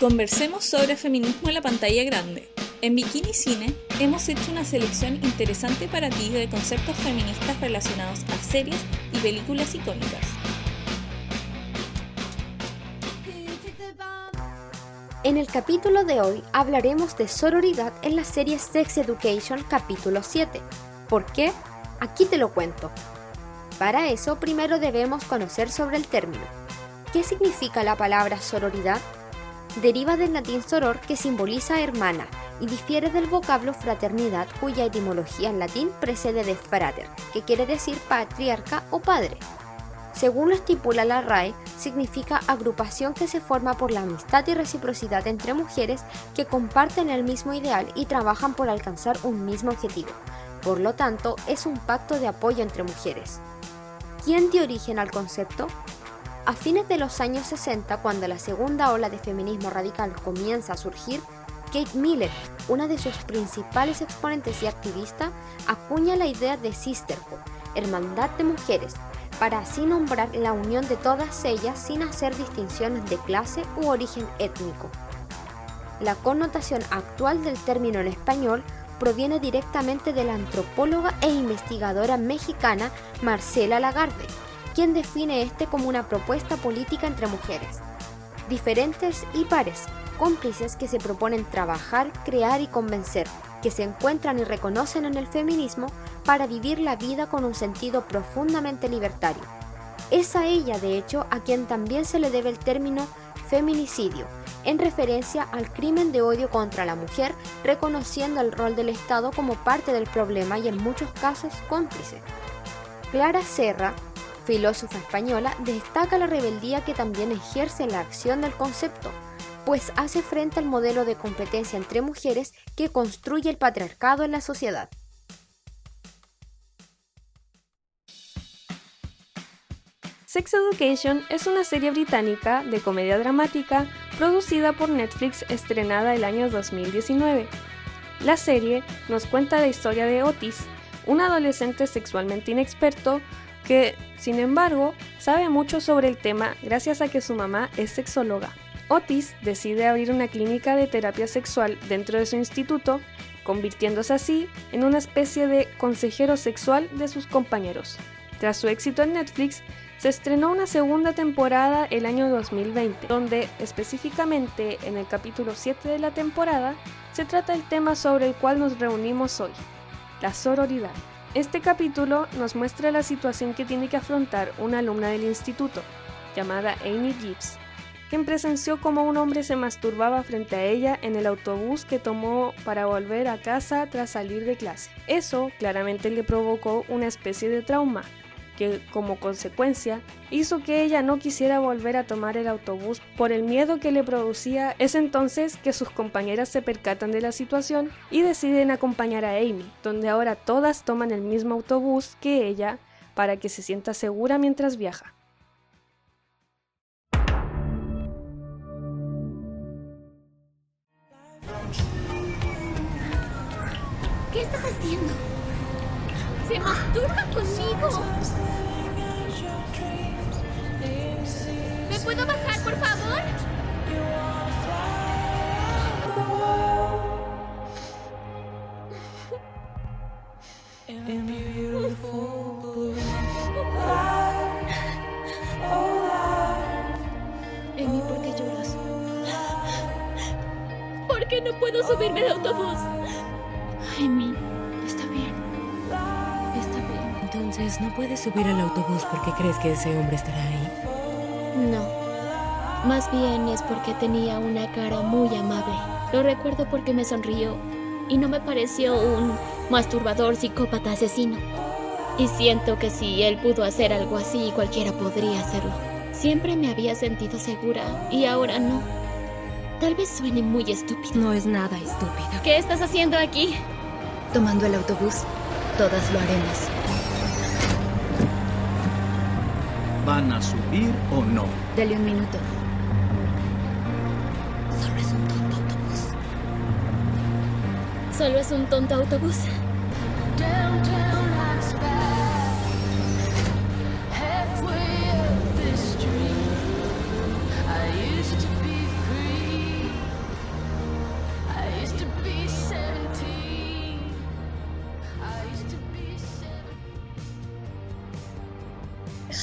conversemos sobre feminismo en la pantalla grande. En Bikini Cine hemos hecho una selección interesante para ti de conceptos feministas relacionados a series y películas icónicas. En el capítulo de hoy hablaremos de sororidad en la serie Sex Education capítulo 7. ¿Por qué? Aquí te lo cuento. Para eso primero debemos conocer sobre el término. ¿Qué significa la palabra sororidad? Deriva del latín soror que simboliza hermana y difiere del vocablo fraternidad cuya etimología en latín precede de frater, que quiere decir patriarca o padre. Según lo estipula la RAE, significa agrupación que se forma por la amistad y reciprocidad entre mujeres que comparten el mismo ideal y trabajan por alcanzar un mismo objetivo. Por lo tanto, es un pacto de apoyo entre mujeres. ¿Quién dio origen al concepto? A fines de los años 60, cuando la segunda ola de feminismo radical comienza a surgir, Kate Miller, una de sus principales exponentes y activista, acuña la idea de sisterhood, hermandad de mujeres, para así nombrar la unión de todas ellas sin hacer distinciones de clase u origen étnico. La connotación actual del término en español proviene directamente de la antropóloga e investigadora mexicana Marcela Lagarde, quien define este como una propuesta política entre mujeres, diferentes y pares, cómplices que se proponen trabajar, crear y convencer, que se encuentran y reconocen en el feminismo para vivir la vida con un sentido profundamente libertario. Es a ella, de hecho, a quien también se le debe el término feminicidio, en referencia al crimen de odio contra la mujer, reconociendo el rol del Estado como parte del problema y en muchos casos cómplice. Clara Serra, filósofa española, destaca la rebeldía que también ejerce la acción del concepto, pues hace frente al modelo de competencia entre mujeres que construye el patriarcado en la sociedad. Sex Education es una serie británica de comedia dramática producida por Netflix estrenada el año 2019. La serie nos cuenta la historia de Otis, un adolescente sexualmente inexperto que, sin embargo, sabe mucho sobre el tema gracias a que su mamá es sexóloga. Otis decide abrir una clínica de terapia sexual dentro de su instituto, convirtiéndose así en una especie de consejero sexual de sus compañeros. Tras su éxito en Netflix, se estrenó una segunda temporada el año 2020, donde específicamente en el capítulo 7 de la temporada se trata el tema sobre el cual nos reunimos hoy, la sororidad. Este capítulo nos muestra la situación que tiene que afrontar una alumna del instituto, llamada Amy Gibbs, quien presenció cómo un hombre se masturbaba frente a ella en el autobús que tomó para volver a casa tras salir de clase. Eso claramente le provocó una especie de trauma, que como consecuencia hizo que ella no quisiera volver a tomar el autobús por el miedo que le producía. Es entonces que sus compañeras se percatan de la situación y deciden acompañar a Amy, donde ahora todas toman el mismo autobús que ella para que se sienta segura mientras viaja. ¿Qué estás haciendo? ¡Se masturba conmigo! ¿Me puedo bajar, por favor? Amy, ¿por qué lloras? ¿Por qué no puedo subirme al autobús? Amy, Entonces, ¿no puedes subir al autobús porque crees que ese hombre estará ahí? No. Más bien es porque tenía una cara muy amable. Lo recuerdo porque me sonrió y no me pareció un masturbador psicópata asesino. Y siento que si él pudo hacer algo así, cualquiera podría hacerlo. Siempre me había sentido segura y ahora no. Tal vez suene muy estúpido. No es nada estúpido. ¿Qué estás haciendo aquí? Tomando el autobús, todas lo haremos. ¿Van a subir o no? Dale un minuto. Solo es un tonto autobús. Solo es un tonto autobús.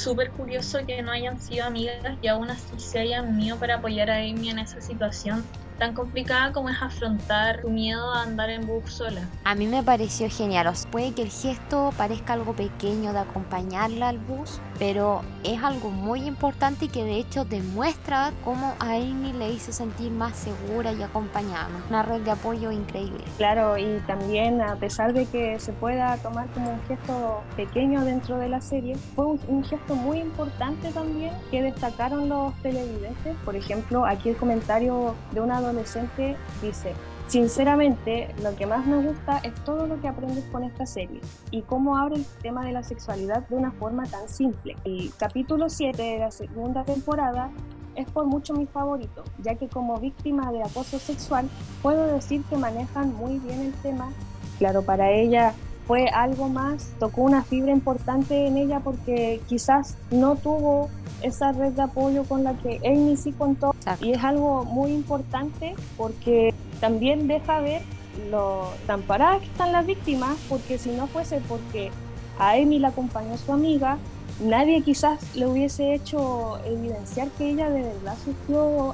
Súper curioso que no hayan sido amigas y aún así se hayan unido para apoyar a Amy en esa situación tan complicada como es afrontar tu miedo a andar en bus sola. A mí me pareció genial. O sea, puede que el gesto parezca algo pequeño de acompañarla al bus, pero es algo muy importante y que de hecho demuestra cómo a Amy le hizo sentir más segura y acompañada. Una red de apoyo increíble. Claro, y también a pesar de que se pueda tomar como un gesto pequeño dentro de la serie, fue un, un gesto muy importante también que destacaron los televidentes. Por ejemplo, aquí el comentario de una adolescente dice, Sinceramente, lo que más me gusta es todo lo que aprendes con esta serie y cómo abre el tema de la sexualidad de una forma tan simple. El capítulo 7 de la segunda temporada es por mucho mi favorito, ya que como víctima de acoso sexual puedo decir que manejan muy bien el tema. Claro, para ella fue algo más, tocó una fibra importante en ella porque quizás no tuvo esa red de apoyo con la que Amy sí contó y es algo muy importante porque también deja ver lo tan paradas que están las víctimas porque si no fuese porque a Amy la acompañó su amiga nadie quizás le hubiese hecho evidenciar que ella de verdad sufrió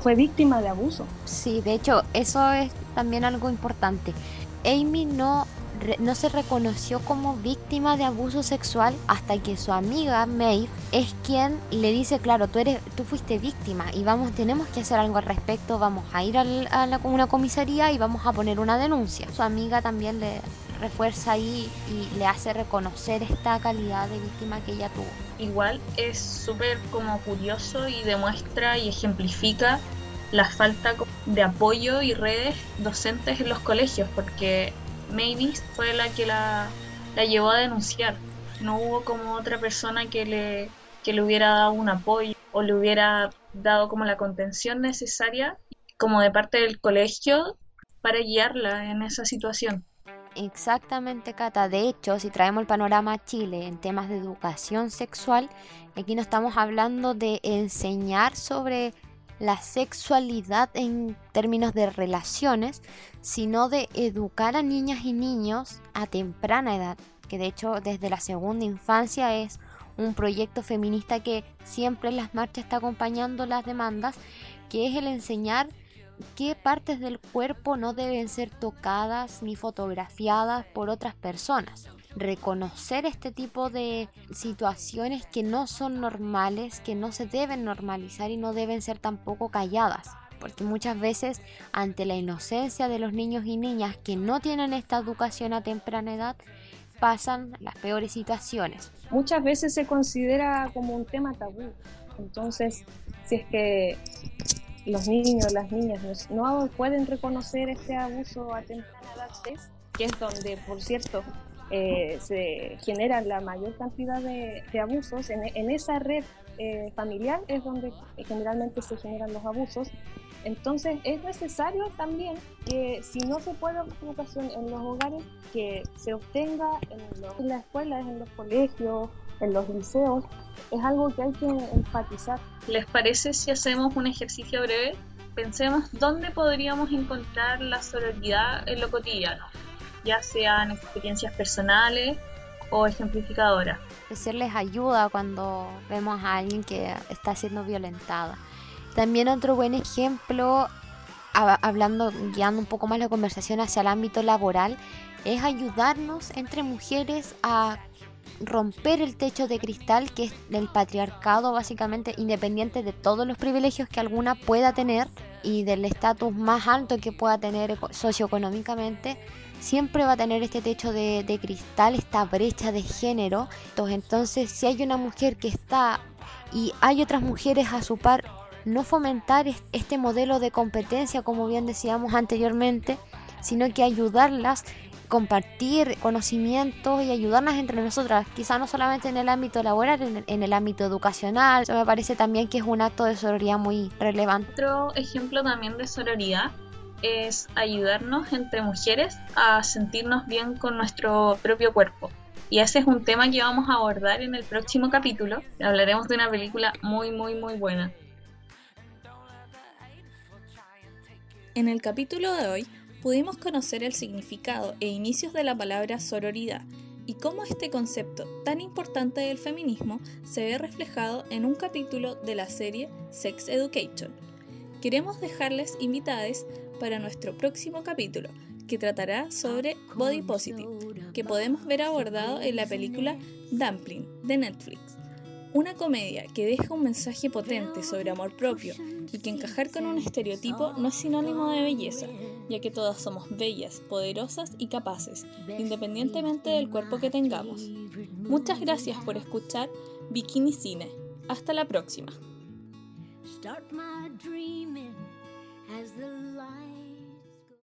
fue víctima de abuso. Sí, de hecho, eso es también algo importante. Amy no no se reconoció como víctima de abuso sexual hasta que su amiga Maeve es quien le dice, claro, tú eres, tú fuiste víctima y vamos, tenemos que hacer algo al respecto, vamos a ir a, la, una comisaría y vamos a poner una denuncia. Su amiga también le refuerza ahí y le hace reconocer esta calidad de víctima que ella tuvo. Igual es súper como curioso y demuestra y ejemplifica la falta de apoyo y redes docentes en los colegios, porque Mavis fue la que la, llevó a denunciar. No hubo como otra persona que le, que le hubiera dado un apoyo o le hubiera dado como la contención necesaria como de parte del colegio para guiarla en esa situación. Exactamente, Cata. De hecho, si traemos el panorama a Chile en temas de educación sexual, aquí no estamos hablando de enseñar sobre la sexualidad en términos de relaciones, sino de educar a niñas y niños a temprana edad, que de hecho desde la segunda infancia es un proyecto feminista que siempre en las marchas está acompañando las demandas, que es el enseñar qué partes del cuerpo no deben ser tocadas ni fotografiadas por otras personas reconocer este tipo de situaciones que no son normales, que no se deben normalizar y no deben ser tampoco calladas. Porque muchas veces ante la inocencia de los niños y niñas que no tienen esta educación a temprana edad, pasan las peores situaciones. Muchas veces se considera como un tema tabú. Entonces, si es que los niños, las niñas no pueden reconocer este abuso a temprana edad, que es donde, por cierto, eh, se generan la mayor cantidad de, abusos, en, esa red eh, familiar es donde generalmente se generan los abusos. Entonces es necesario también que si no se puede educación en los hogares, que se obtenga en, las escuelas, en los colegios, en los liceos, es algo que hay que enfatizar. ¿Les parece si hacemos un ejercicio breve? Pensemos dónde podríamos encontrar la sororidad en lo cotidiano ya sean experiencias personales o ejemplificadoras. Ofrecerles ayuda cuando vemos a alguien que está siendo violentada. También otro buen ejemplo, hablando, guiando un poco más la conversación hacia el ámbito laboral, es ayudarnos entre mujeres a romper el techo de cristal que es del patriarcado básicamente independiente de todos los privilegios que alguna pueda tener y del estatus más alto que pueda tener socioeconómicamente siempre va a tener este techo de, cristal, esta brecha de género. Entonces, si hay una mujer que está y hay otras mujeres a su par, no fomentar este modelo de competencia, como bien decíamos anteriormente, sino que ayudarlas, compartir conocimientos y ayudarlas entre nosotras, quizá no solamente en el ámbito laboral, en el ámbito educacional. Eso me parece también que es un acto de sororidad muy relevante. Otro ejemplo también de sororidad es ayudarnos entre mujeres a sentirnos bien con nuestro propio cuerpo. Y ese es un tema que vamos a abordar en el próximo capítulo. Hablaremos de una película muy, muy, muy buena. En el capítulo de hoy pudimos conocer el significado e inicios de la palabra sororidad y cómo este concepto tan importante del feminismo se ve reflejado en un capítulo de la serie Sex Education. Queremos dejarles invitadas para nuestro próximo capítulo, que tratará sobre Body Positive, que podemos ver abordado en la película Dumpling de Netflix. Una comedia que deja un mensaje potente sobre amor propio y que encajar con un estereotipo no es sinónimo de belleza, ya que todas somos bellas, poderosas y capaces, independientemente del cuerpo que tengamos. Muchas gracias por escuchar Bikini Cine. Hasta la próxima. as the light